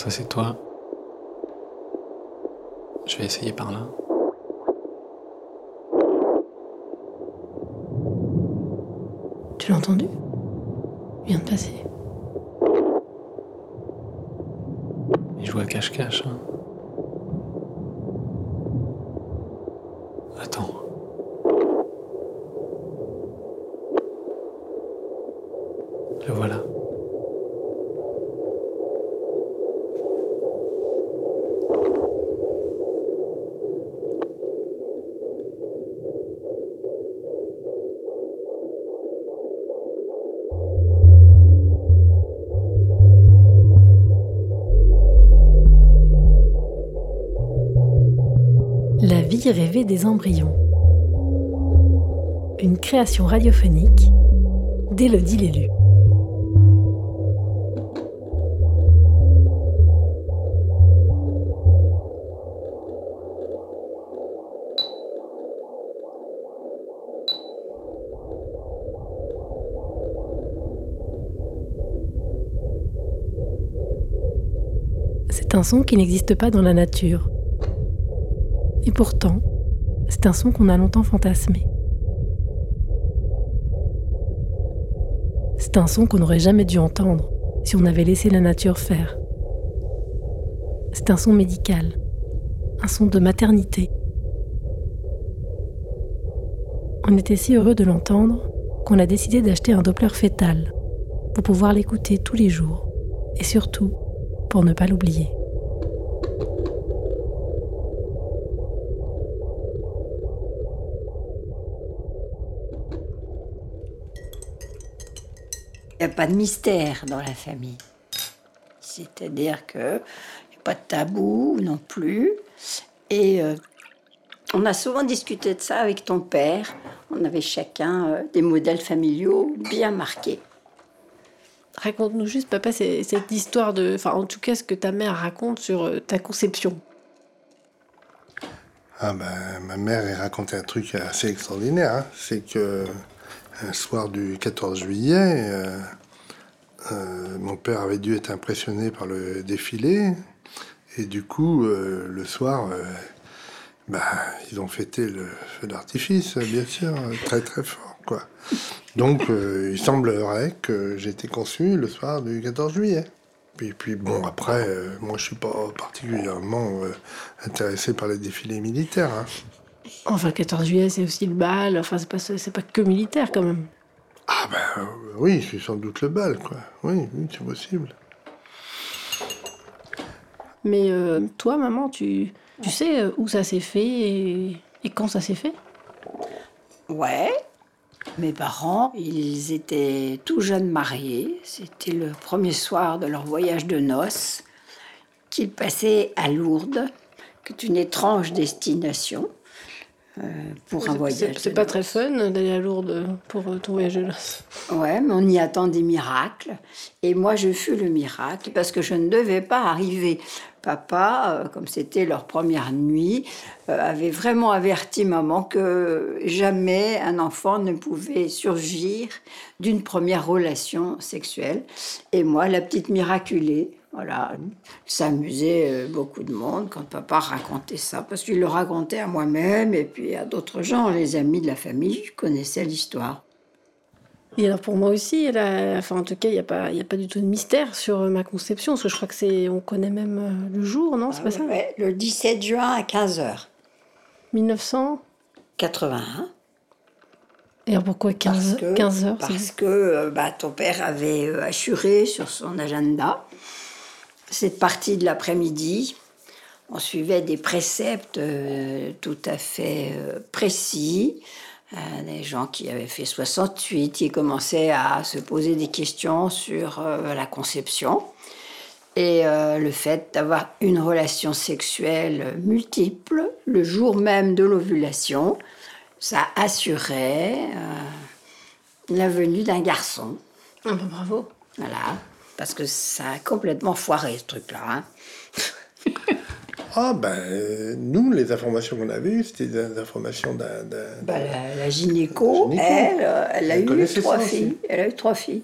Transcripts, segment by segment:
Ça c'est toi. Je vais essayer par là. Tu l'as entendu? Il vient de passer. Il joue à cache-cache. Hein. Rêvée des embryons. Une création radiophonique d'Élodie Lélu. C'est un son qui n'existe pas dans la nature. Et pourtant, c'est un son qu'on a longtemps fantasmé. C'est un son qu'on n'aurait jamais dû entendre si on avait laissé la nature faire. C'est un son médical, un son de maternité. On était si heureux de l'entendre qu'on a décidé d'acheter un Doppler fœtal pour pouvoir l'écouter tous les jours et surtout pour ne pas l'oublier. Il n'y a pas de mystère dans la famille. C'est-à-dire qu'il n'y a pas de tabou non plus. Et euh, on a souvent discuté de ça avec ton père. On avait chacun euh, des modèles familiaux bien marqués. Raconte-nous juste, papa, cette histoire de. Enfin, en tout cas, ce que ta mère raconte sur euh, ta conception. Ah ben, ma mère elle racontait un truc assez extraordinaire. hein. C'est que un soir du 14 juillet, euh, euh, mon père avait dû être impressionné par le défilé. Et du coup, euh, le soir, bah, ils ont fêté le feu d'artifice, bien sûr, très très fort. Quoi. Donc, il semblerait que j'ai été conçu le soir du 14 juillet. Puis, puis bon, après, moi, je suis pas particulièrement intéressé par les défilés militaires. hein. Enfin, le 14 juillet, c'est aussi le bal. Enfin, c'est pas, c'est pas que militaire quand même. Ah ben euh, oui, c'est sans doute le bal, quoi. Oui, oui, c'est possible. Mais euh, toi, maman, tu, tu sais euh, où ça s'est fait et, et quand ça s'est fait? Ouais. Mes parents, ils étaient tout jeunes mariés. C'était le premier soir de leur voyage de noces qu'ils passaient à Lourdes, qui est une étrange destination euh, pour un C'est- voyage. C'est, pas très fun d'aller à Lourdes pour euh, ton voyage de. Ouais, mais on y attend des miracles. Et moi, je fus le miracle parce que je ne devais pas arriver. Papa, euh, comme c'était leur première nuit, avait vraiment averti maman que jamais un enfant ne pouvait surgir d'une première relation sexuelle. Et moi, la petite miraculée, voilà, ça amusait euh, beaucoup de monde quand papa racontait ça, parce qu'il le racontait à moi-même et puis à d'autres gens, les amis de la famille connaissaient l'histoire. Et alors pour moi aussi, elle a- enfin, en tout cas, il n'y a, pas- y a pas du tout de mystère sur euh, ma conception, parce que je crois que c'est. On connaît même euh, le jour, non? C'est pas ça? Ah Ouais, le 17 juin à 15h. 1900 81. Et alors pourquoi 15, 15 heures Parce que bah, ton père avait assuré sur son agenda cette partie de l'après-midi. On suivait des préceptes euh, tout à fait euh, précis. Euh, des gens qui avaient fait 68, qui commençaient à se poser des questions sur la conception. Et le fait d'avoir une relation sexuelle multiple le jour même de l'ovulation, ça assurait la venue d'un garçon. Ah bah bravo. Voilà. Parce que ça a complètement foiré ce truc-là. hein. Ah ben, euh, nous, les informations qu'on avait eues, c'était des informations d'un... Bah, la, la gynéco, La gynéco. elle, elle a eu trois filles. Elle a eu trois filles.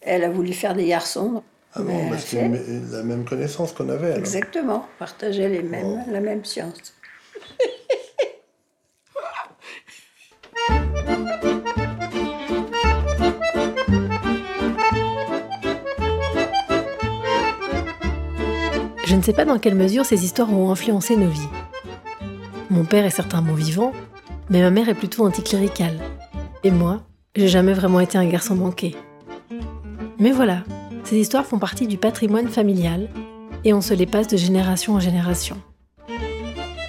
Elle a voulu faire des garçons. Ah bon, bah, une- la même connaissance qu'on avait alors. Exactement, partageait les mêmes, la même science. Je ne sais pas dans quelle mesure ces histoires ont influencé nos vies. Mon père est bon vivant, mais ma mère est plutôt anticléricale. Et moi, j'ai jamais vraiment été un garçon manqué. Mais voilà, ces histoires font partie du patrimoine familial et on se les passe de génération en génération.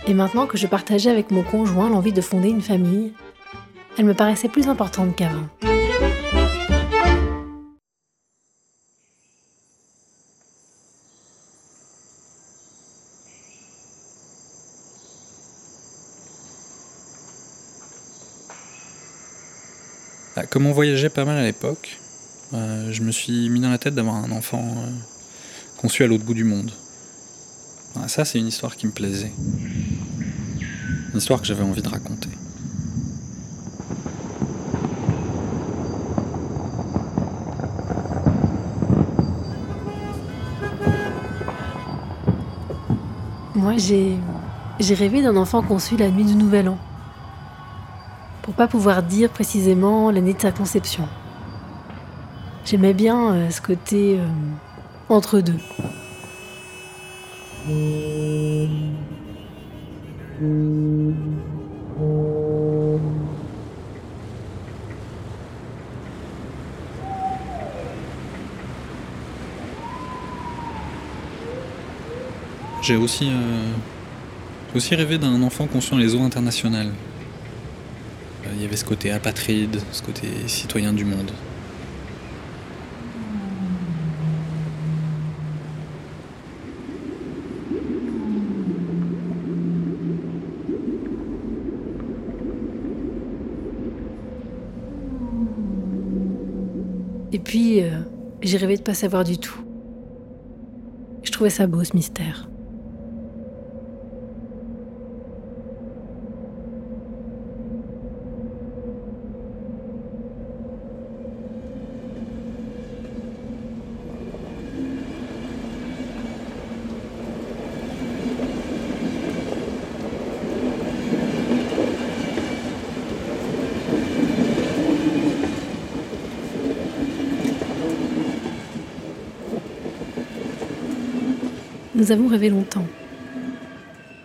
Et maintenant que je partageais avec mon conjoint l'envie de fonder une famille, elle me paraissait plus importante qu'avant. Comme on voyageait pas mal à l'époque, euh, je me suis mis dans la tête d'avoir un enfant euh, conçu à l'autre bout du monde. Ça, c'est une histoire qui me plaisait. Une histoire que j'avais envie de raconter. Moi, j'ai rêvé d'un enfant conçu la nuit du Nouvel An. Pas pouvoir dire précisément l'année de sa conception. J'aimais bien euh, ce côté euh, entre deux. Euh, j'ai aussi rêvé d'un enfant conçu dans les eaux internationales. Euh, Il y avait ce côté apatride, ce côté citoyen du monde. Et puis, euh, j'ai rêvé de pas savoir du tout. Je trouvais ça beau, ce mystère. Nous avons rêvé longtemps.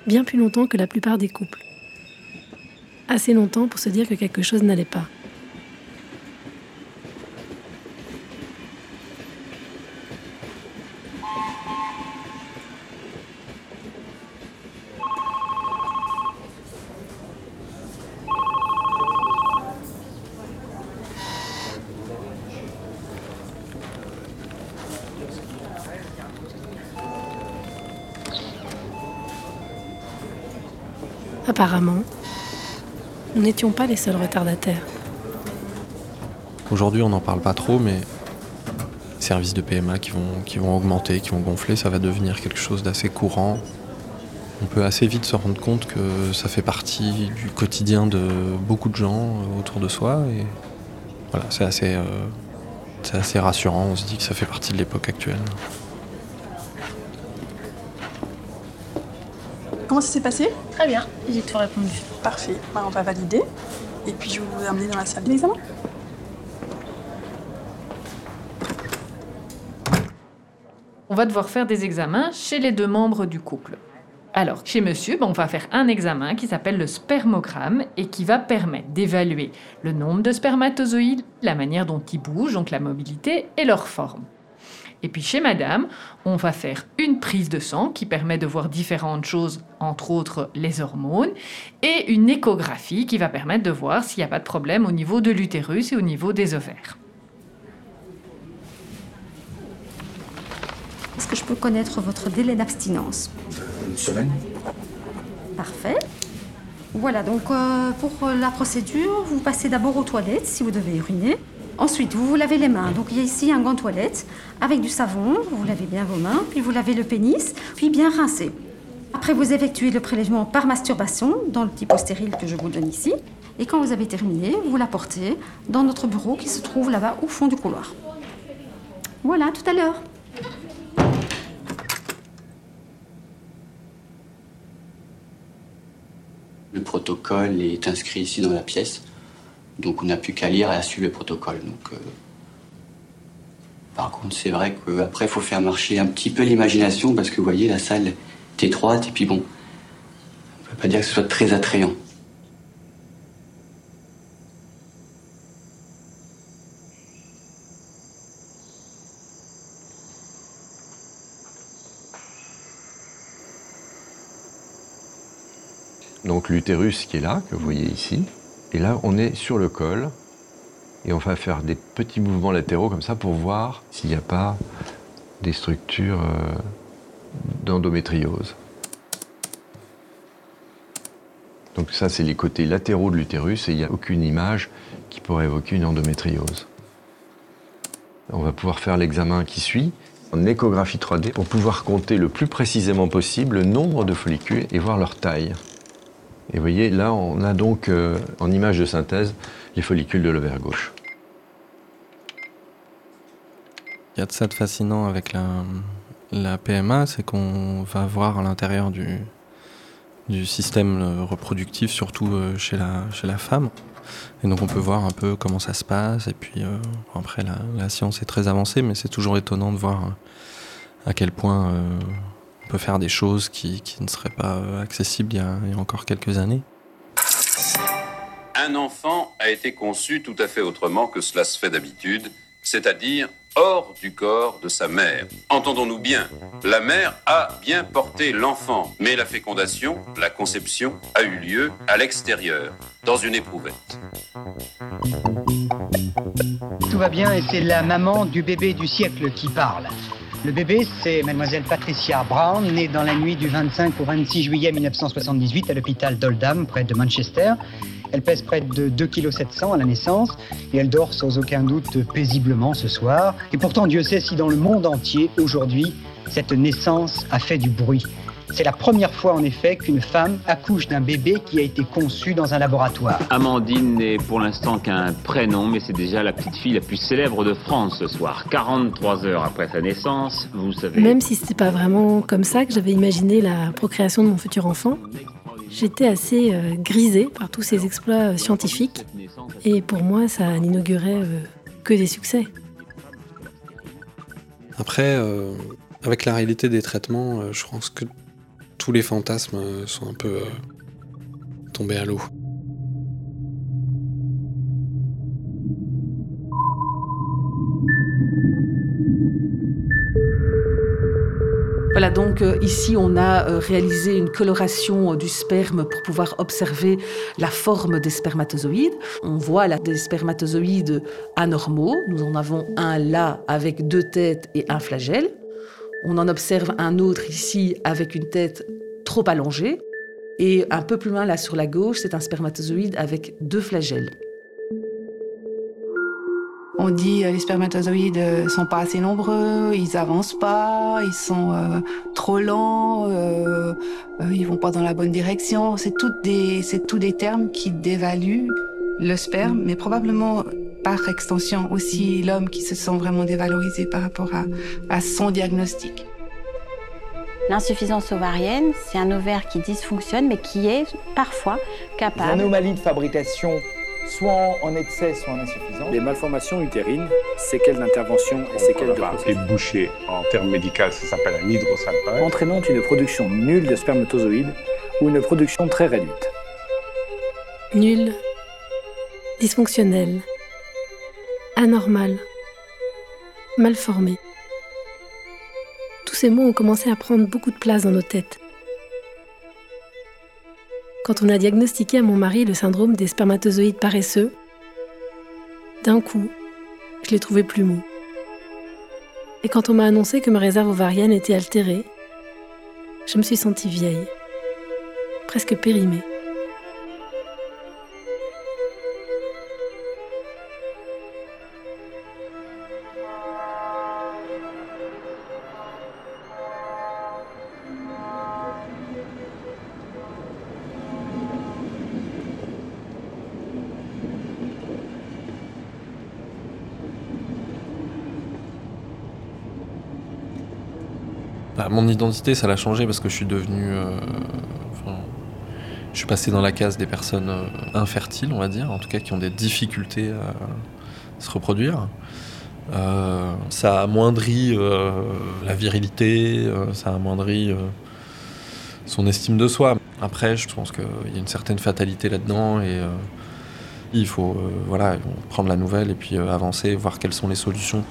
Bien plus longtemps que la plupart des couples. Assez longtemps pour se dire que quelque chose n'allait pas. Apparemment, nous n'étions pas les seuls retardataires. Aujourd'hui, on n'en parle pas trop, mais les services de PMA qui vont, augmenter, qui vont gonfler, ça va devenir quelque chose d'assez courant. On peut assez vite se rendre compte que ça fait partie du quotidien de beaucoup de gens autour de soi. C'est assez, euh, c'est assez rassurant. On se dit que ça fait partie de l'époque actuelle. Comment ça s'est passé Très bien, j'ai tout répondu. Parfait. Bah, on va valider. Et puis je vais vous amener dans la salle d'examen. On va devoir faire des examens chez les deux membres du couple. Alors, chez monsieur, ben, on va faire un examen qui s'appelle le spermogramme et qui va permettre d'évaluer le nombre de spermatozoïdes, la manière dont ils bougent, donc la mobilité et leur forme. Et puis chez madame, on va faire une prise de sang qui permet de voir différentes choses, entre autres les hormones, et une échographie qui va permettre de voir s'il n'y a pas de problème au niveau de l'utérus et au niveau des ovaires. Est-ce que je peux connaître votre délai d'abstinence? Une semaine Parfait. Voilà, donc euh, pour la procédure, vous passez d'abord aux toilettes si vous devez uriner. Ensuite, vous vous lavez les mains. Donc il y a ici un gant toilette avec du savon, vous lavez bien vos mains, puis vous lavez le pénis, puis bien rincer. Après, vous effectuez le prélèvement par masturbation dans le type stérile que je vous donne ici. Et quand vous avez terminé, vous l'apportez dans notre bureau qui se trouve là-bas au fond du couloir. Voilà, tout à l'heure. Le protocole est inscrit ici dans la pièce. Donc on n'a plus qu'à lire et à suivre le protocole. Euh, Par contre, c'est vrai qu'après, il faut faire marcher un petit peu l'imagination parce que vous voyez, la salle est étroite et puis bon, on ne peut pas dire que ce soit très attrayant. Donc l'utérus qui est là, que vous voyez ici. Et là, on est sur le col. Et on va faire des petits mouvements latéraux comme ça pour voir s'il n'y a pas des structures euh, d'endométriose. Donc ça, c'est les côtés latéraux de l'utérus et il n'y a aucune image qui pourrait évoquer une endométriose. On va pouvoir faire l'examen qui suit en échographie 3D pour pouvoir compter le plus précisément possible le nombre de follicules et voir leur taille. Et vous voyez, là, on a donc euh, en image de synthèse les follicules de l'ovaire gauche. Il y a de ça de fascinant avec la, PMA, c'est qu'on va voir à l'intérieur du, système euh, reproductif, surtout euh, chez la, femme. Et donc on peut voir un peu comment ça se passe. Et puis après, la, science est très avancée, mais c'est toujours étonnant de voir à quel point peut faire des choses qui, qui ne seraient pas euh, accessibles il y, a, il y a encore quelques années. Un enfant a été conçu tout à fait autrement que cela se fait d'habitude, c'est-à-dire hors du corps de sa mère. Entendons-nous bien, la mère a bien porté l'enfant, mais la fécondation, la conception, a eu lieu à l'extérieur, dans une éprouvette. Tout va bien et c'est la maman du bébé du siècle qui parle. Le bébé, c'est mademoiselle Patricia Brown, née dans la nuit du 25 au 26 juillet 1978 à l'hôpital d'Oldham, près de Manchester. Elle pèse près de 2,7 kg à la naissance et elle dort sans aucun doute paisiblement ce soir. Et pourtant, Dieu sait si dans le monde entier, aujourd'hui, cette naissance a fait du bruit. C'est la première fois en effet qu'une femme accouche d'un bébé qui a été conçu dans un laboratoire. Amandine n'est pour l'instant qu'un prénom, mais c'est déjà la petite fille la plus célèbre de France ce soir. 43 heures après sa naissance, vous savez. Même si c'était pas vraiment comme ça que j'avais imaginé la procréation de mon futur enfant, j'étais assez euh, grisée par tous ces exploits euh, scientifiques. Et pour moi, ça n'inaugurait euh, que des succès. Après, euh, avec la réalité des traitements, euh, je pense que tous les fantasmes euh, sont un peu euh, tombés à l'eau. Voilà, donc euh, ici on a réalisé une coloration du sperme pour pouvoir observer la forme des spermatozoïdes. On voit là des spermatozoïdes anormaux. Nous en avons un là avec deux têtes et un flagelle. On en observe un autre ici avec une tête trop allongée. Et un peu plus loin là sur la gauche, c'est un spermatozoïde avec deux flagelles. On dit euh, les spermatozoïdes euh, sont pas assez nombreux, ils avancent pas, ils sont euh, trop lents, euh, euh, ils vont pas dans la bonne direction. C'est toutes des, c'est tous des termes qui dévaluent le sperme, mais probablement par extension aussi l'homme qui se sent vraiment dévalorisé par rapport à, à son diagnostic. L'insuffisance ovarienne, c'est un ovaire qui dysfonctionne, mais qui est parfois Les capable. anomalies de fabrication, soit en- excès, soit en insuffisance. Les malformations utérines, séquelles d'intervention et séquelles de Les bouchées, en termes médicaux, ça s'appelle un hydrosalpage. entraînant une production nulle de spermatozoïdes ou une production très réduite. Nul, dysfonctionnel, anormal, mal formé. Tous ces mots ont commencé à prendre beaucoup de place dans nos têtes. Quand on a diagnostiqué à mon mari le syndrome des spermatozoïdes paresseux, d'un coup, je l'ai trouvé plus mou. Et quand on m'a annoncé que ma réserve ovarienne était altérée, je me suis sentie vieille, presque périmée. Mon identité, ça l'a changé parce que je suis devenu. euh, enfin, je suis passé dans la case des personnes euh, infertiles, on va dire, en tout cas qui ont des difficultés à se reproduire. Euh, ça amoindrit euh, la virilité, ça amoindrit euh, son estime de soi. Après, je pense qu'il y a une certaine fatalité là-dedans et il faut voilà, prendre la nouvelle et puis avancer, voir quelles sont les solutions.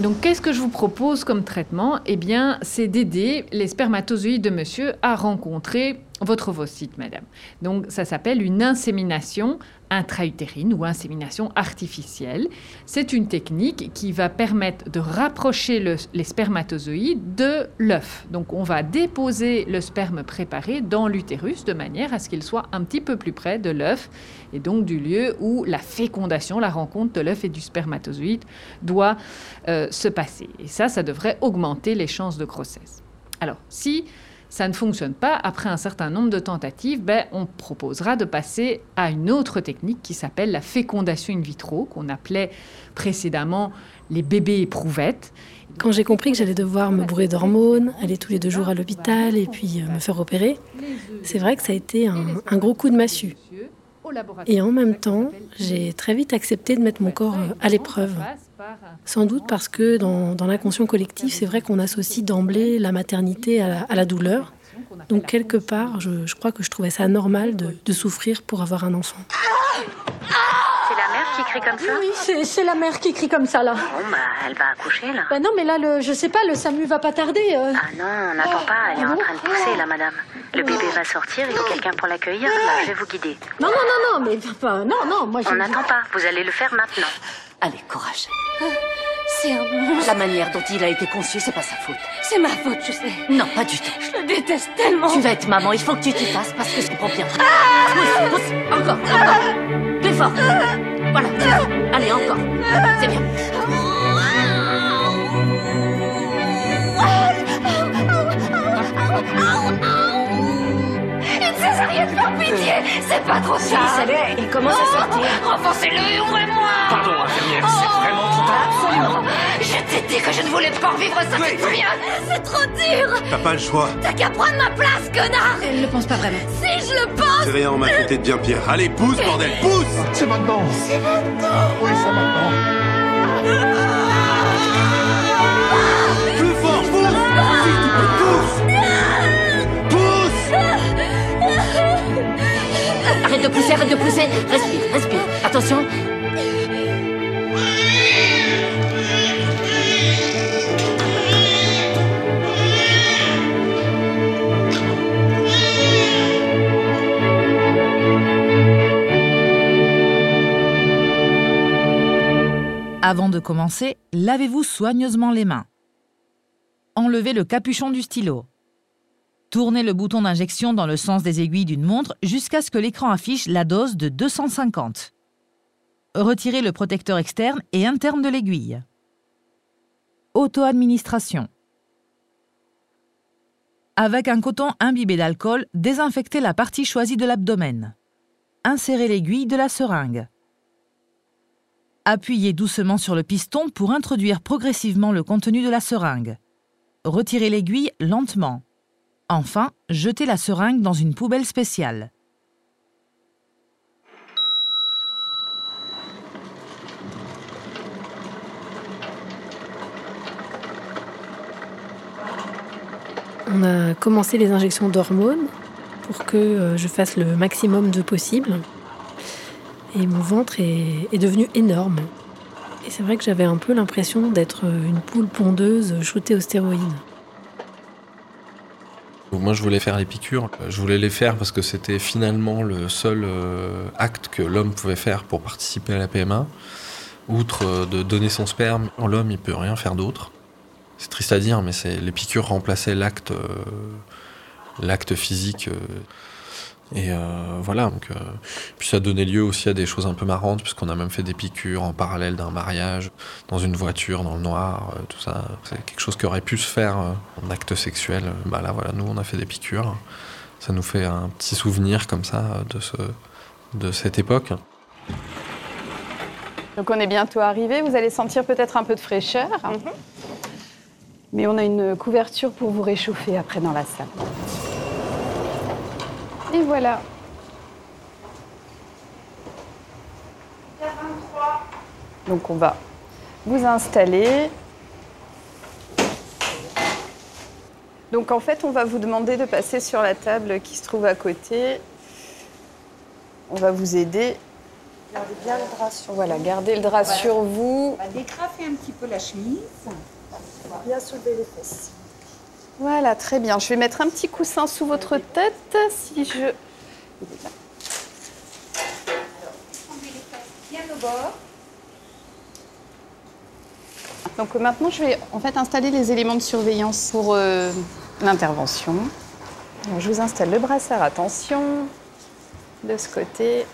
Donc, qu'est-ce que je vous propose comme traitement? Eh bien, c'est d'aider les spermatozoïdes de monsieur à rencontrer votre ovocyte, madame. Donc, ça s'appelle une insémination intra-utérine ou insémination artificielle. C'est une technique qui va permettre de rapprocher le- les spermatozoïdes de l'œuf. Donc, on va déposer le sperme préparé dans l'utérus de manière à ce qu'il soit un petit peu plus près de l'œuf et donc du lieu où la fécondation, la rencontre de l'œuf et du spermatozoïde doit euh, se passer. Et ça, ça devrait augmenter les chances de grossesse. Alors, si ça ne fonctionne pas, après un certain nombre de tentatives, ben, on proposera de passer à une autre technique qui s'appelle la fécondation in vitro, qu'on appelait précédemment les bébés éprouvettes. Quand j'ai compris que j'allais devoir me bourrer d'hormones, aller tous les deux jours à l'hôpital et puis euh, me faire opérer, c'est vrai que ça a été un, un gros coup de massue. Et en même temps, j'ai très vite accepté de mettre mon corps euh, à l'épreuve. Sans doute parce que dans, dans l'inconscient collectif, c'est vrai qu'on associe d'emblée la maternité à la, à la douleur. Donc quelque part, je, je crois que je trouvais ça normal de, de souffrir pour avoir un enfant. C'est la mère qui crie comme ça Oui, c'est c'est la mère qui crie comme ça, là. Bon, bah, elle va accoucher, là. Bah non, mais là, le, je sais pas, le SAMU va pas tarder. euh. Ah non, on n'attend pas, elle est en train de pousser, là, madame. Le bébé va sortir, il faut quelqu'un pour l'accueillir. Là, je vais vous guider. Non, non, non, non, mais pas- non, non, moi je... On n'attend pas, vous allez le faire maintenant. Allez, courage. C'est un monstre. La manière dont il a été conçu, c'est pas sa faute. C'est ma faute, je sais. Non, pas du tout. Je le déteste tellement. Tu vas être maman, il faut que tu t'y fasses parce que je comprends bien. Ah Pousse, pousse, encore, encore. Plus fort. Voilà, c'est. Allez, encore. C'est bien. Césarienne par pitié C'est pas trop ça Si, ça l'est, il commence à sortir. Renfoncez-le et ouvrez-moi Pardon, infirmière, c'est vraiment trop tard. Absolument Je t'ai dit que je ne voulais pas vivre ça, Oui, c'est trop oui. bien C'est trop dur T'as pas le choix. T'as qu'à prendre ma place, connard Elle ne pense pas vraiment. Si je le pense C'est rien, on m'a traité de bien pire. Allez, pousse, bordel, pousse C'est maintenant. C'est maintenant Oui, c'est maintenant. Plus fort, pousse Vite, pousse Pousse de pousser, arrête de pousser. Respire, respire. Attention. Avant de commencer, lavez-vous soigneusement les mains. Enlevez le capuchon du stylo. Tournez le bouton d'injection dans le sens des aiguilles d'une montre jusqu'à ce que l'écran affiche la dose de 250. Retirez le protecteur externe et interne de l'aiguille. Auto-administration. Avec un coton imbibé d'alcool, désinfectez la partie choisie de l'abdomen. Insérez l'aiguille de la seringue. Appuyez doucement sur le piston pour introduire progressivement le contenu de la seringue. Retirez l'aiguille lentement. Enfin, jetez la seringue dans une poubelle spéciale. On a commencé les injections d'hormones pour que euh, je fasse le maximum de possible. Et mon ventre est, est devenu énorme. Et c'est vrai que j'avais un peu l'impression d'être une poule pondeuse shootée aux stéroïdes. Moi, je voulais faire les piqûres. Je voulais les faire parce que c'était finalement le seul euh, acte que l'homme pouvait faire pour participer à la PMA. Outre euh, de donner son sperme, l'homme, il peut rien faire d'autre. C'est triste à dire, mais les piqûres remplaçaient l'acte, euh, l'acte physique. Et euh, voilà. Donc, euh, puis ça donnait lieu aussi à des choses un peu marrantes, puisqu'on a même fait des piqûres en parallèle d'un mariage, dans une voiture, dans le noir, euh, tout ça. C'est quelque chose qui aurait pu se faire euh, en acte sexuel. Bah là, voilà, nous, on a fait des piqûres. Ça nous fait un petit souvenir comme ça de, ce, de cette époque. Donc on est bientôt arrivé, vous allez sentir peut-être un peu de fraîcheur. Mais on a une couverture pour vous réchauffer après dans la salle. Et voilà. Donc on va vous installer. Donc en fait, on va vous demander de passer sur la table qui se trouve à côté. On va vous aider. Gardez bien le drap sur Voilà, gardez le drap Voilà. sur vous. On va décrafer un petit peu la chemise. On va bien soulever les fesses. Voilà, très bien. Je vais mettre un petit coussin sous votre tête si je... Donc maintenant, je vais en fait installer les éléments de surveillance pour euh, l'intervention. Je vous installe le brassard, attention, de ce côté.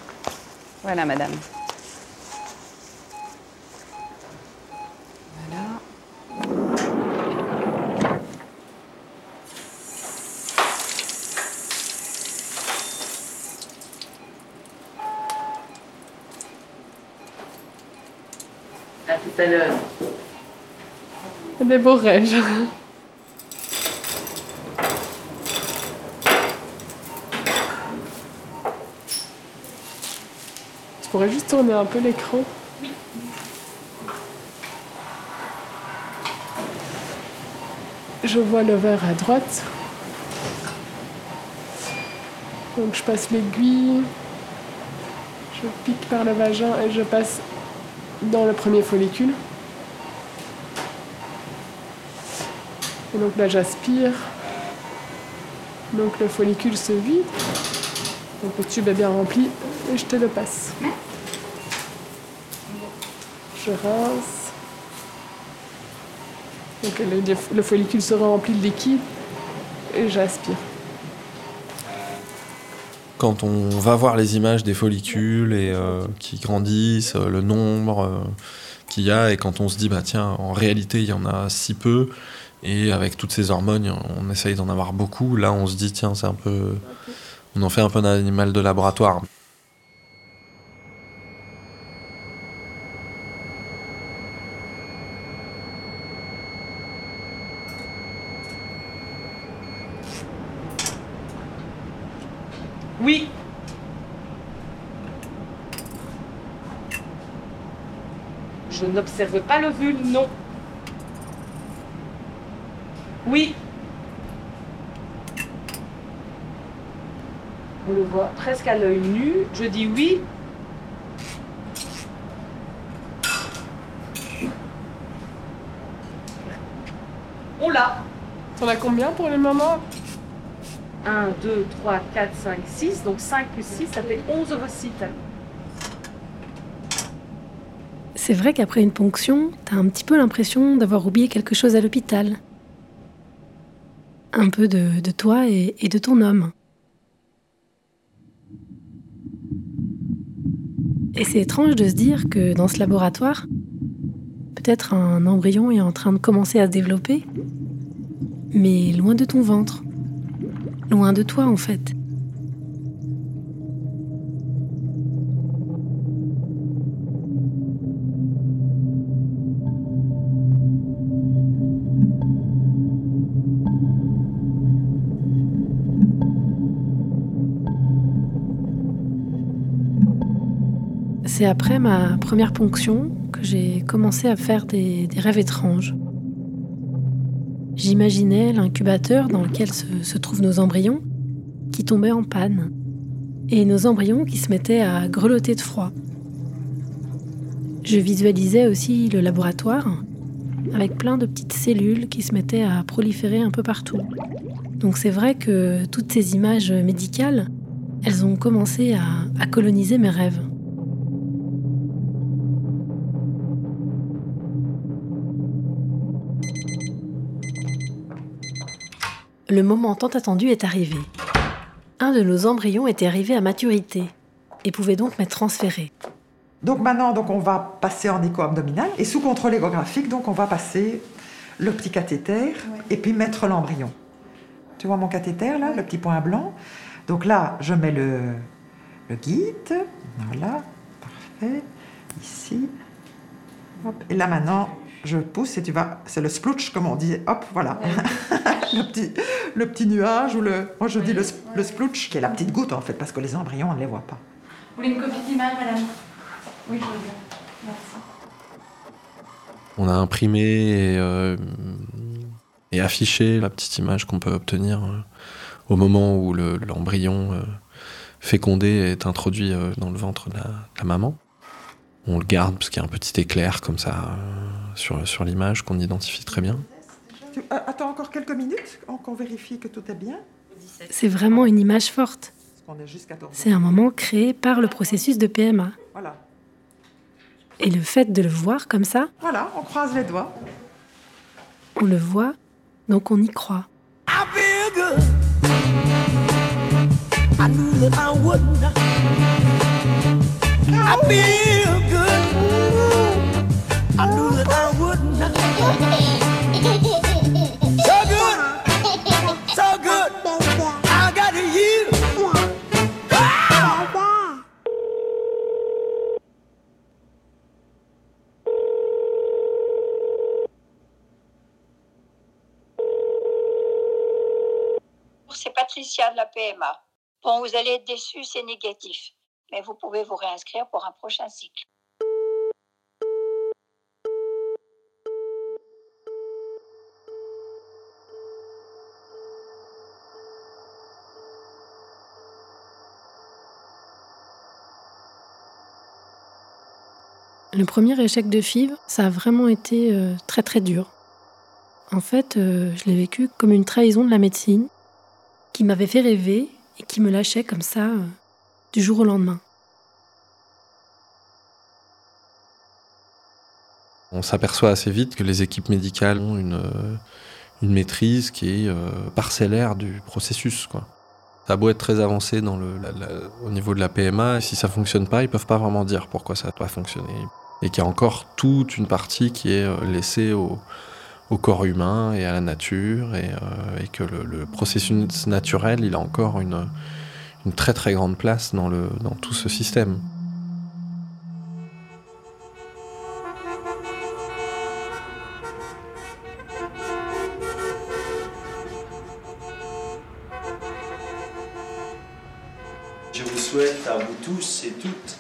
Voilà, madame. Des beaux rêves. Tu pourrais juste tourner un peu l'écran. Je vois le verre à droite. Donc je passe l'aiguille, je pique par le vagin et je passe dans le premier follicule. Et donc là, j'aspire. Donc le follicule se vide. Donc le tube est bien rempli et je te le passe. Je rince. Donc le, le follicule se remplit de liquide et j'aspire. Quand on va voir les images des follicules et euh, qui grandissent, euh, le nombre euh, qu'il y a, et quand on se dit bah tiens, en réalité il y en a si peu, et avec toutes ces hormones, on essaye d'en avoir beaucoup. Là, on se dit tiens, c'est un peu, on en fait un peu un animal de laboratoire. N'observe pas l'ovule, non. Oui. On le voit presque à l'œil nu. Je dis oui. On l'a. T'en as combien pour le moment? 1, 2, 3, 4, 5, 6. Donc 5 plus 6, ça fait 11 ovocytes. C'est vrai qu'après une ponction, t'as un petit peu l'impression d'avoir oublié quelque chose à l'hôpital. Un peu de, toi et de ton homme. Et c'est étrange de se dire que dans ce laboratoire, peut-être un embryon est en train de commencer à se développer, mais loin de ton ventre, loin de toi en fait. C'est après ma première ponction que j'ai commencé à faire des, rêves étranges. J'imaginais l'incubateur dans lequel se, trouvent nos embryons qui tombait en panne et nos embryons qui se mettaient à grelotter de froid. Je visualisais aussi le laboratoire avec plein de petites cellules qui se mettaient à proliférer un peu partout. Donc c'est vrai que toutes ces images médicales, elles ont commencé à coloniser mes rêves. Le moment tant attendu est arrivé. Un de nos embryons était arrivé à maturité et pouvait donc m'être transféré. Donc maintenant, donc on va passer en écho abdominal et sous contrôle échographique, donc on va passer le petit cathéter et puis mettre l'embryon. Tu vois mon cathéter là, le petit point blanc. Donc là, je mets le, le guide. Voilà, parfait. Ici. Hop. Et là maintenant, Je pousse et tu vas. C'est le splouch, comme on dit. Hop, voilà. le, petit, le petit nuage ou le. Moi, je dis le, le splouch, qui est la petite goutte en fait, parce que les embryons, on ne les voit pas. Vous voulez une copie d'image, madame? Oui, je veux bien. Merci. On a imprimé et, euh, et affiché la petite image qu'on peut obtenir euh, au moment où le- l'embryon euh, fécondé est introduit euh, dans le ventre de la, de la maman. On le garde parce qu'il y a un petit éclair comme ça euh, sur, sur l'image qu'on identifie très bien. Ah, attends encore quelques minutes, qu'on qu'on vérifie que tout est bien. C'est vraiment une image forte. Parce qu'on est juste 14 C'est un moment créé par le processus de PMA. Voilà. Et le fait de le voir comme ça, Voilà, on croise les doigts. on le voit, donc on y croit. I C'est Patricia de la PMA. Bon, vous allez être déçus, c'est négatif. Mais vous pouvez vous réinscrire pour un prochain cycle. Le premier échec de FIV, ça a vraiment été euh, très très dur. En fait, euh, je l'ai vécu comme une trahison de la médecine qui m'avait fait rêver et qui me lâchait comme ça euh, du jour au lendemain. On s'aperçoit assez vite que les équipes médicales ont une, maîtrise qui est parcellaire du processus. Ça a beau être très avancé au niveau de la PMA, si ça fonctionne pas, ils peuvent pas vraiment dire pourquoi ça doit fonctionner. Et qu'il y a encore toute une partie qui est euh, laissée au, corps humain et à la nature, et, euh, et que le, processus naturel, il a encore une, très très grande place dans tout ce système. Je vous souhaite à vous tous et toutes,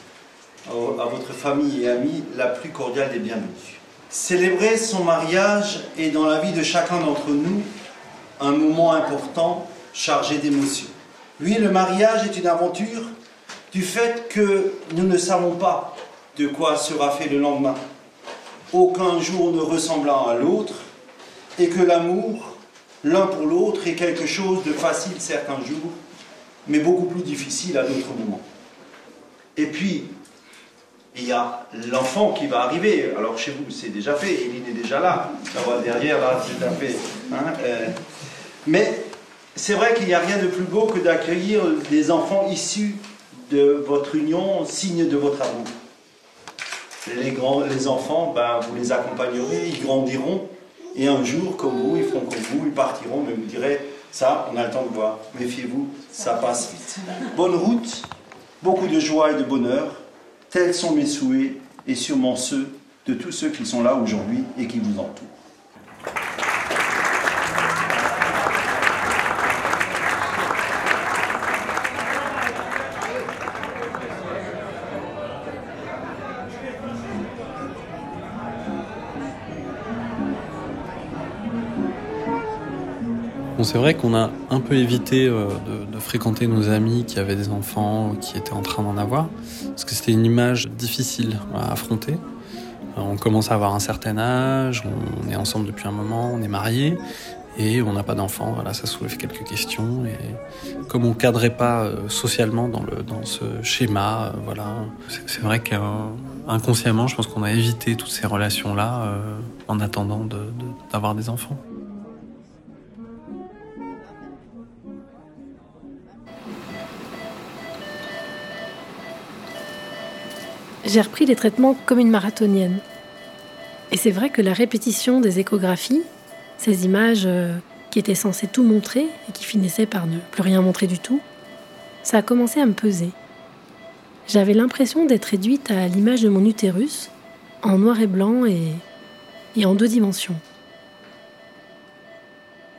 à votre famille et amis, la plus cordiale des bienvenues. Célébrer son mariage est dans la vie de chacun d'entre nous un moment important chargé d'émotions. Oui, le mariage est une aventure du fait que nous ne savons pas de quoi sera fait le lendemain, aucun jour ne ressemblant à l'autre, et que l'amour, l'un pour l'autre, est quelque chose de facile certains jours, mais beaucoup plus difficile à d'autres moments. Et puis, il y a l'enfant qui va arriver. Alors chez vous, c'est déjà fait, Eline est déjà là. Ça va derrière, là, c'est déjà fait. hein, euh. Mais c'est vrai qu'il n'y a rien de plus beau que d'accueillir des enfants issus de votre union, signe de votre amour. Les, grands, les enfants, ben, vous les accompagnerez, ils grandiront, et un jour, comme vous, ils feront comme vous, ils partiront, mais vous direz, ça, on a le temps de voir. Méfiez-vous, ça passe vite. Bonne route, beaucoup de joie et de bonheur. Tels sont mes souhaits, et sûrement ceux de tous ceux qui sont là aujourd'hui et qui vous entourent. C'est vrai qu'on a un peu évité euh, de, fréquenter nos amis qui avaient des enfants, qui étaient en train d'en avoir, parce que c'était une image difficile à affronter. Euh, On commence à avoir un certain âge, on est ensemble depuis un moment, on est mariés, et on n'a pas d'enfants. Voilà, ça soulève quelques questions. Et comme on cadrait pas euh, socialement dans, ce schéma, voilà, c'est vrai qu'inconsciemment, je pense qu'on a évité toutes ces relations-là en attendant d'avoir des enfants. J'ai repris les traitements comme une marathonienne. Et c'est vrai que la répétition des échographies, ces images euh, qui étaient censées tout montrer et qui finissaient par ne plus rien montrer du tout, ça a commencé à me peser. J'avais l'impression d'être réduite à l'image de mon utérus, en noir et blanc et en deux dimensions.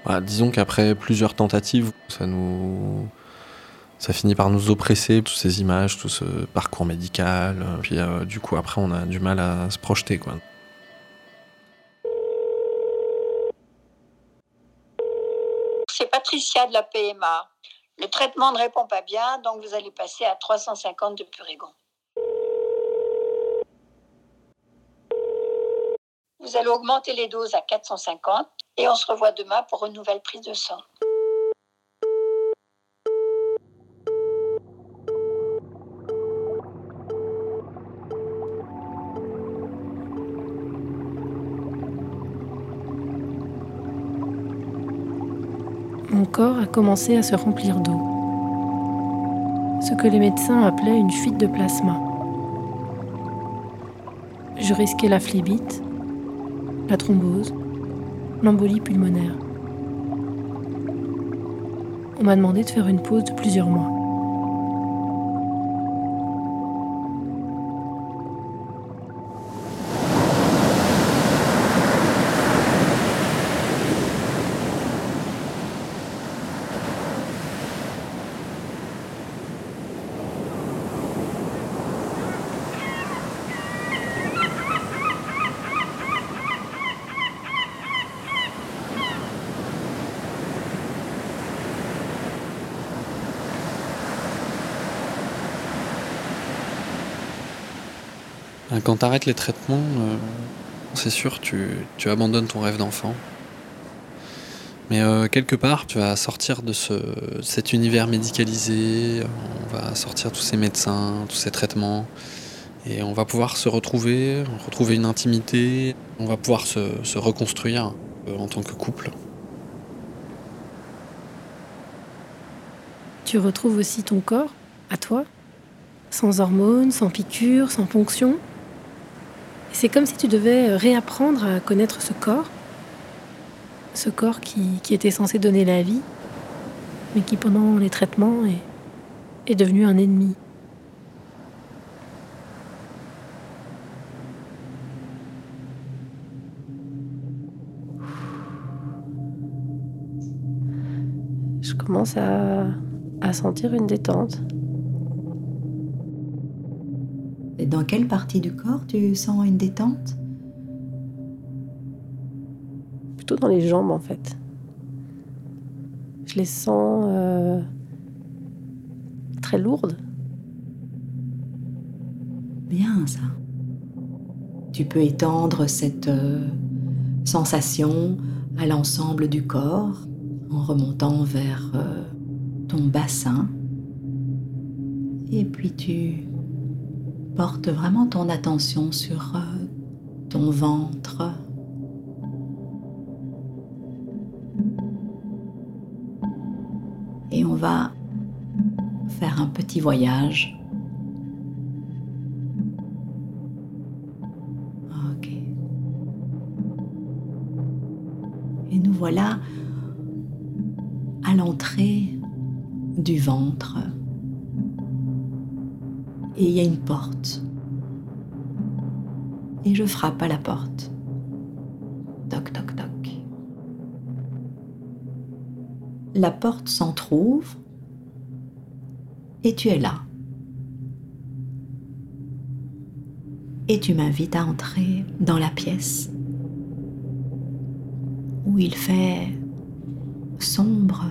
Bah, disons qu'après plusieurs tentatives, ça nous. Ça finit par nous oppresser, toutes ces images, tout ce parcours médical. Puis euh, du coup, après, on a du mal à se projeter. Quoi. C'est Patricia de la PMA. Le traitement ne répond pas bien, donc vous allez passer à 350 de Purigon. Vous allez augmenter les doses à 450 et on se revoit demain pour une nouvelle prise de sang. Mon corps a commencé à se remplir d'eau. Ce que les médecins appelaient une fuite de plasma. Je risquais la phlébite, la thrombose, l'embolie pulmonaire. On m'a demandé de faire une pause de plusieurs mois. Quand tu arrêtes les traitements, euh, c'est sûr, tu, tu, abandonnes ton rêve d'enfant. Mais euh, quelque part, tu vas sortir de ce, cet univers médicalisé, on va sortir tous ces médecins, tous ces traitements, et on va pouvoir se retrouver, retrouver une intimité, on va pouvoir se, se reconstruire euh, en tant que couple. Tu retrouves aussi ton corps, à toi, sans hormones, sans piqûres, sans ponction? C'est comme si tu devais réapprendre à connaître ce corps, ce corps qui, qui, était censé donner la vie, mais qui pendant les traitements est, est devenu un ennemi. Je commence à, à sentir une détente. Dans quelle partie du corps tu sens une détente? Plutôt dans les jambes en fait. Je les sens euh, très lourdes. Bien ça. Tu peux étendre cette euh, sensation à l'ensemble du corps en remontant vers euh, ton bassin. Et puis tu portes vraiment ton attention sur euh, ton ventre. Et on va faire un petit voyage. Et nous voilà à l'entrée du ventre et il y a une porte. Et je frappe à la porte. Toc, toc, toc. La porte s'entr'ouvre et tu es là. Et tu m'invites à entrer dans la pièce où il fait sombre,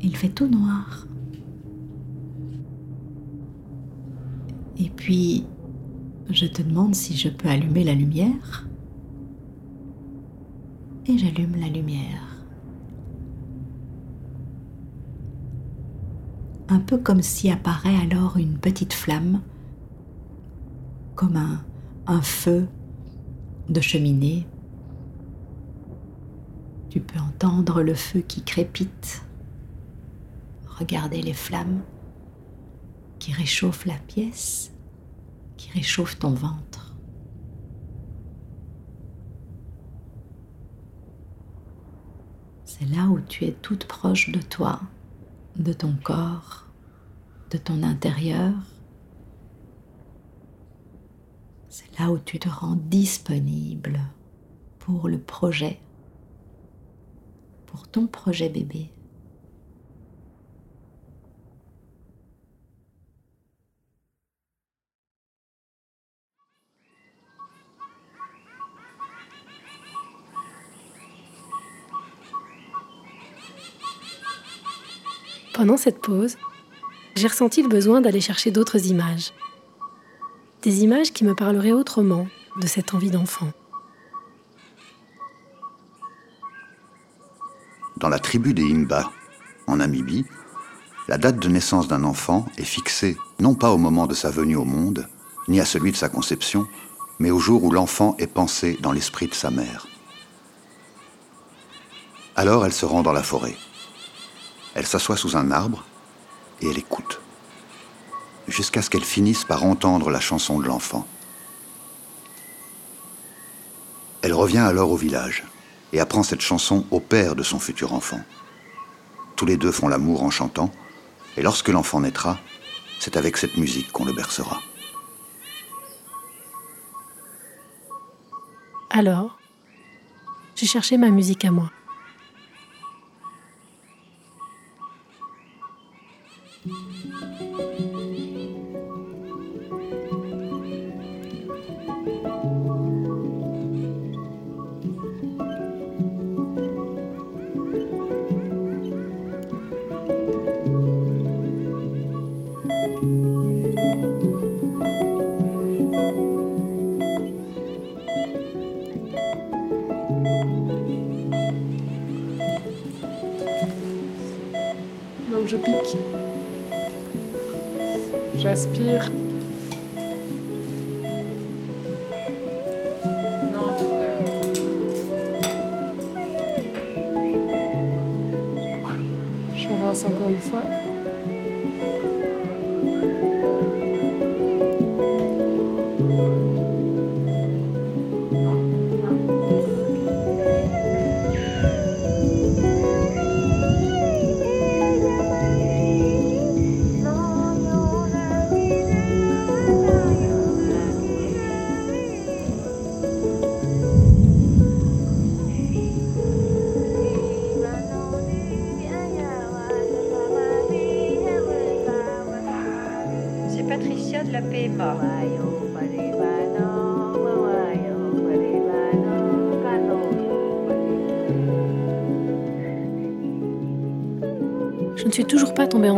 il fait tout noir. Puis, je te demande si je peux allumer la lumière. Et j'allume la lumière. Un peu comme si apparaît alors une petite flamme, comme un, un feu de cheminée. Tu peux entendre le feu qui crépite. Regardez les flammes qui réchauffent la pièce, qui réchauffent ton ventre. C'est là où tu es toute proche de toi, de ton corps, de ton intérieur. C'est là où tu te rends disponible pour le projet, pour ton projet bébé. Pendant cette pause, j'ai ressenti le besoin d'aller chercher d'autres images. Des images qui me parleraient autrement de cette envie d'enfant. Dans la tribu des Imba, en Namibie, la date de naissance d'un enfant est fixée non pas au moment de sa venue au monde, ni à celui de sa conception, mais au jour où l'enfant est pensé dans l'esprit de sa mère. Alors elle se rend dans la forêt. Elle s'assoit sous un arbre et elle écoute, jusqu'à ce qu'elle finisse par entendre la chanson de l'enfant. Elle revient alors au village et apprend cette chanson au père de son futur enfant. Tous les deux font l'amour en chantant, et lorsque l'enfant naîtra, c'est avec cette musique qu'on le bercera. Alors, j'ai cherché ma musique à moi. J'aspire. Je rince encore une fois.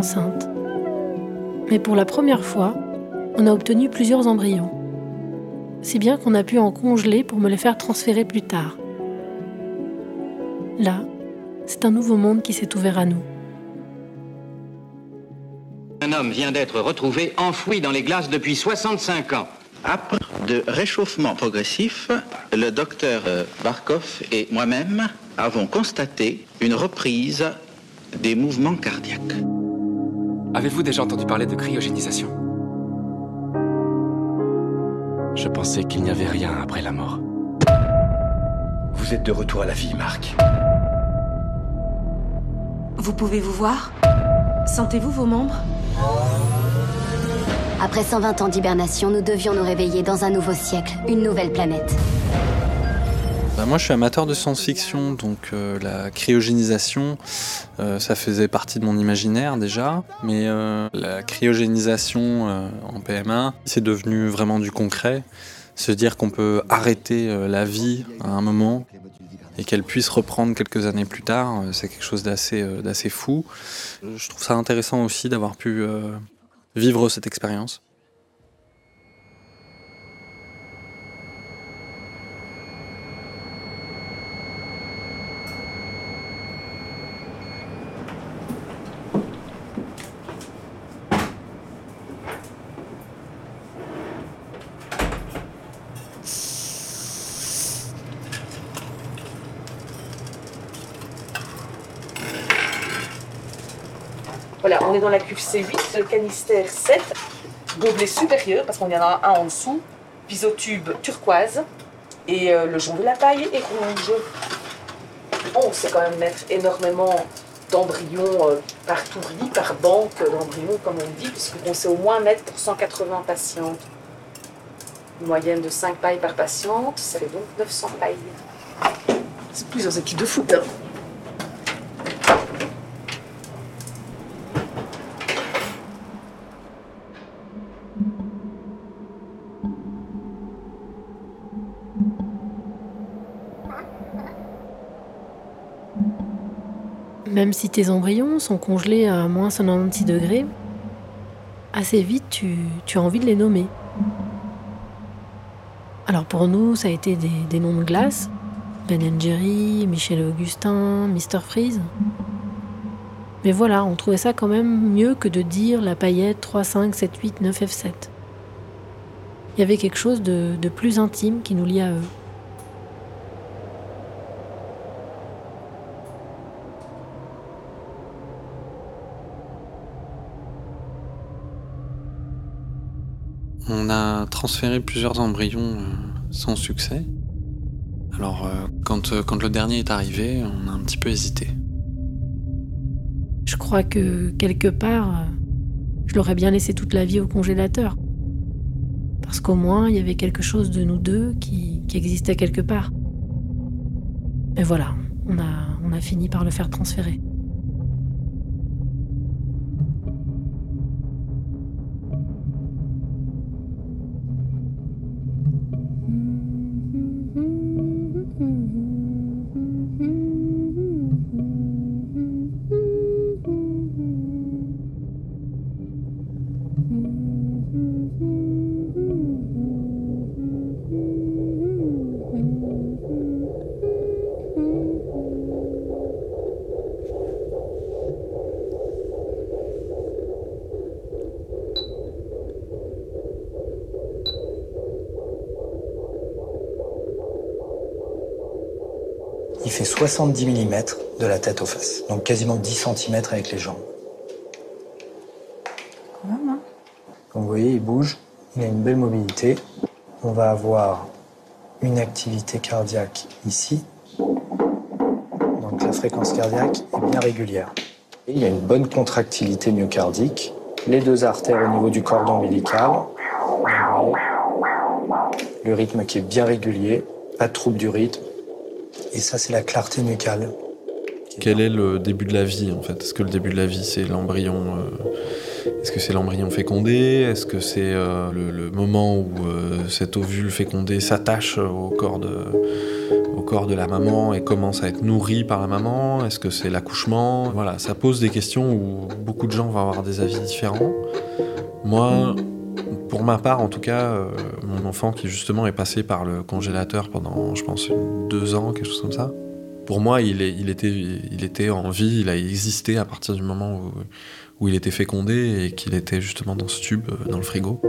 Enceinte. Mais pour la première fois, on a obtenu plusieurs embryons. Si bien qu'on a pu en congeler pour me les faire transférer plus tard. Là, c'est un nouveau monde qui s'est ouvert à nous. Un homme vient d'être retrouvé enfoui dans les glaces depuis 65 ans. Après de réchauffement progressif, le docteur euh, Barkov et moi-même avons constaté une reprise des mouvements cardiaques. Avez-vous déjà entendu parler de cryogénisation? Je pensais qu'il n'y avait rien après la mort. Vous êtes de retour à la vie, Marc. Vous pouvez vous voir? Sentez-vous vos membres? Après 120 ans d'hibernation, nous devions nous réveiller dans un nouveau siècle, une nouvelle planète. Bah, moi, je suis amateur de science-fiction, donc euh, la cryogénisation, euh, ça faisait partie de mon imaginaire déjà, mais euh, la cryogénisation en PMA, c'est devenu vraiment du concret. Se dire qu'on peut arrêter la vie à un moment et qu'elle puisse reprendre quelques années plus tard, c'est quelque chose d'assez fou. Je trouve ça intéressant aussi d'avoir pu vivre cette expérience. C8, le canister 7, gobelet supérieur, parce qu'on y en a un en dessous, pisotube turquoise, et euh, le jonc de la paille est rouge. On sait quand même mettre énormément d'embryons euh, par touris, par banque d'embryons, comme on dit, puisqu'on sait au moins mettre pour 180 patientes. Une moyenne de 5 pailles par patiente, ça fait donc 900 pailles. C'est plusieurs équipes de foot. Hein. Même si tes embryons sont congelés à moins 96 degrés, assez vite tu, as envie de les nommer. Alors pour nous, ça a été des, des noms de glace. Ben Jerry, Michel Augustin, Mr. Freeze. Mais voilà, on trouvait ça quand même mieux que de dire la paillette 3, 5, 7, 8, 9, F7. Il y avait quelque chose de, de plus intime qui nous liait à eux. On a transféré plusieurs embryons euh, sans succès. Alors, euh, quand, euh, quand le dernier est arrivé, on a un petit peu hésité. Je crois que quelque part, je l'aurais bien laissé toute la vie au congélateur. Parce qu'au moins, il y avait quelque chose de nous deux qui, existait quelque part. Mais voilà, on a fini par le faire transférer. 70 mm de la tête aux fesses, donc quasiment 10 cm avec les jambes. Comme vous voyez, il bouge, il a une belle mobilité. On va avoir une activité cardiaque ici. Donc la fréquence cardiaque est bien régulière. Et il y a une bonne contractilité myocardique. Les deux artères au niveau du cordon ombilical. Le rythme qui est bien régulier, pas de trouble du rythme. Et ça, c'est la clarté nucale. Quel est le début de la vie en fait? Est-ce que le début de la vie c'est l'embryon euh, Est-ce que c'est l'embryon fécondé? Est-ce que c'est euh, le, moment où euh, cet ovule fécondé s'attache au corps de au corps de la maman et commence à être nourri par la maman? Est-ce que c'est l'accouchement? Voilà, ça pose des questions où beaucoup de gens vont avoir des avis différents. Moi, pour ma part, en tout cas, enfant qui justement est passé par le congélateur pendant, je pense, deux ans, quelque chose comme ça. Pour moi, il, est- il était, il était en vie, il a existé à partir du moment où, il était fécondé et qu'il était justement dans ce tube, euh, dans le frigo.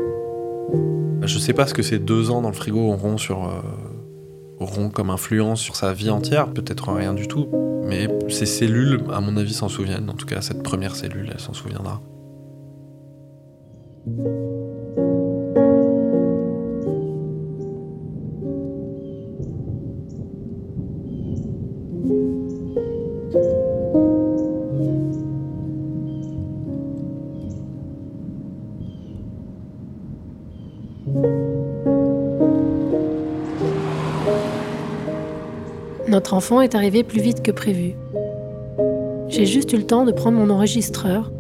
Je sais pas ce que ces deux ans dans le frigo auront sur, euh, auront comme influence sur sa vie entière, peut-être rien du tout, mais ces cellules, à mon avis, s'en souviennent. En tout cas, cette première cellule, elle s'en souviendra. Notre enfant est arrivé plus vite que prévu. J'ai juste eu le temps de prendre mon enregistreur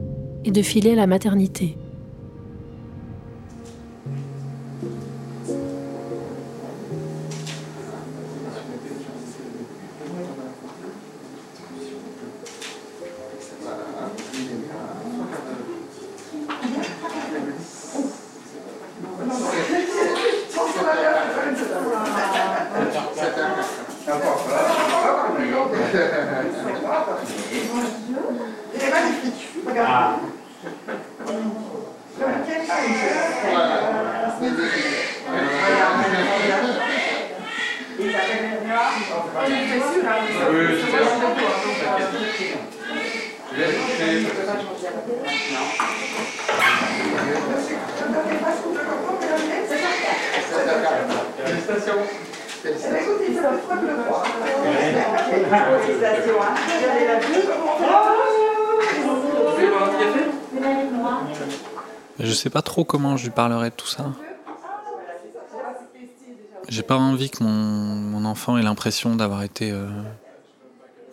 et de filer à la maternité. Je sais pas trop comment je lui parlerai de tout ça. J'ai pas envie que mon, mon enfant ait l'impression d'avoir été euh,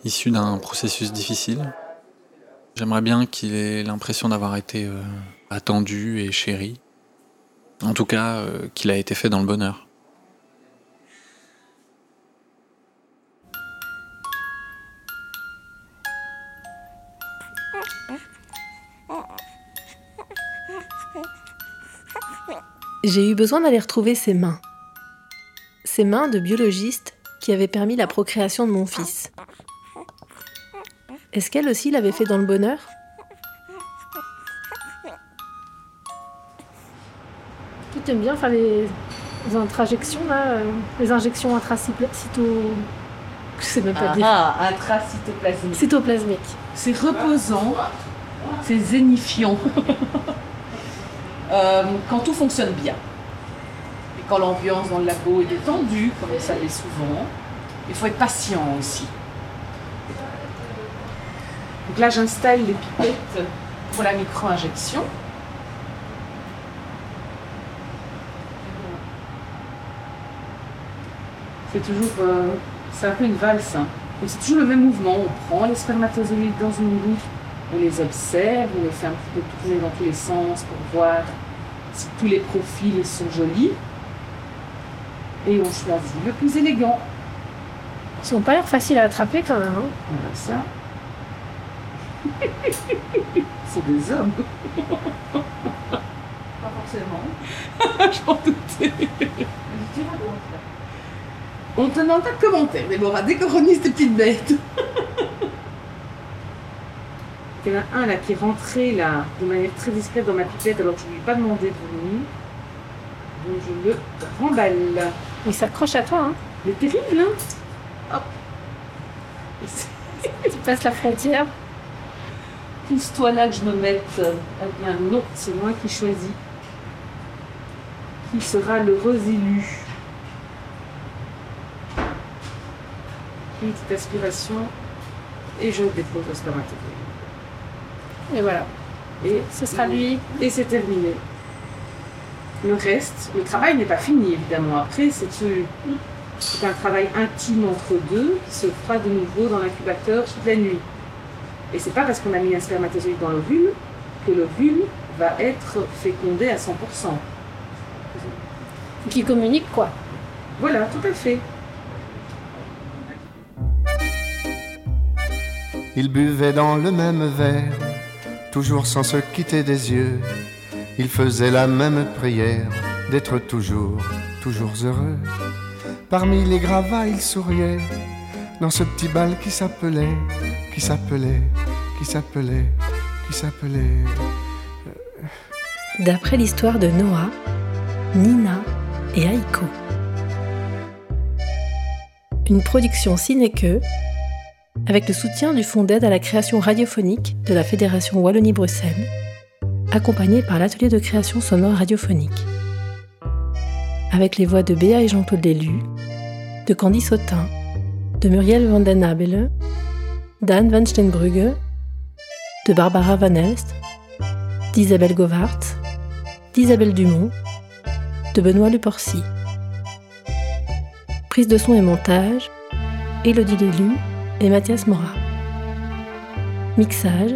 issu d'un processus difficile. J'aimerais bien qu'il ait l'impression d'avoir été euh, attendu et chéri. En tout cas, euh, qu'il a été fait dans le bonheur. J'ai eu besoin d'aller retrouver ses mains. Ses mains de biologiste qui avaient permis la procréation de mon fils. Est-ce qu'elle aussi l'avait fait dans le bonheur? Tu aimes bien faire les, les intrajections, là, euh, les injections intracito... Je sais même pas dire. Ah, intracytoplasmique. Cytoplasmique. C'est reposant, c'est zénifiant. Euh, quand tout fonctionne bien. Et quand l'ambiance dans le labo est détendue, comme ça l'est souvent, il faut être patient aussi. Donc là, j'installe les pipettes pour la micro-injection. C'est toujours. euh, c'est un peu une valse. hein. C'est toujours le même mouvement. On prend les spermatozoïdes dans une loupe, on les observe, on les fait un petit peu tourner dans tous les sens pour voir si tous les profils sont jolis. Et on choisit le plus élégant. Ils n'ont pas l'air faciles à attraper quand même. hein. Voilà ça. C'est des hommes. Pas forcément. Je m'en doutais. On te demande pas de commentaires, Déborah, décoronise tes petites bêtes. Il y en a un là qui est rentré là de manière très discrète dans ma pipette alors que je ne lui ai pas demandé de venir. Donc je le remballe. Il s'accroche à toi. Hein. Il est terrible, hein Hop. Tu passes la frontière. Pousse-toi là que je me mette. Ah bien non, c'est moi qui choisis. Qui sera l'heureux élu Une petite aspiration et je dépose le spermatozoïde. Et voilà. Et Ce sera lui. Et c'est terminé. Le reste, le travail n'est pas fini évidemment. Après, c'est ce- c'est un travail intime entre deux qui se fera de nouveau dans l'incubateur toute la nuit. Et c'est pas parce qu'on a mis un spermatozoïde dans l'ovule que l'ovule va être fécondé à 100%. Qui communique quoi Voilà, tout à fait. Ils buvaient dans le même verre, toujours sans se quitter des yeux. Ils faisaient la même prière d'être toujours, toujours heureux. Parmi les gravats, ils souriaient dans ce petit bal qui s'appelait, qui s'appelait, qui s'appelait, qui s'appelait. D'après l'histoire de Noah, Nina et Aiko. Une production Cinéque avec le soutien du Fonds d'aide à la création radiophonique de la Fédération Wallonie-Bruxelles, accompagné par l'atelier de création sonore radiophonique. Avec les voix de Béa et Jean-Claude Lélu, de Candy Sautin, de Muriel van den Abele, d'Anne van Steenbrugge, de Barbara Van Elst, d'Isabelle Govart, d'Isabelle Dumont, de Benoît Luporcy. Prise de son et montage, Élodie Lélu et Mathias Mora. Mixage,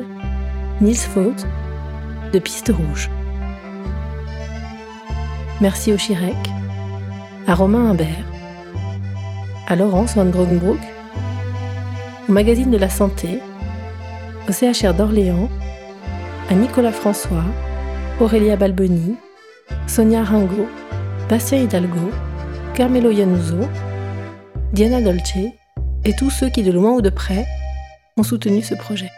Nils Faut, de Piste Rouge. Merci au Chirec, à Romain Imbert, à Laurence Van Drogenbroek, au Magazine de la Santé, au CHR d'Orléans, à Nicolas François, Aurélia Balboni, Sonia Ringo, Bastien Hidalgo, Carmelo Yanuso, Diana Dolce et tous ceux qui, de loin ou de près, ont soutenu ce projet.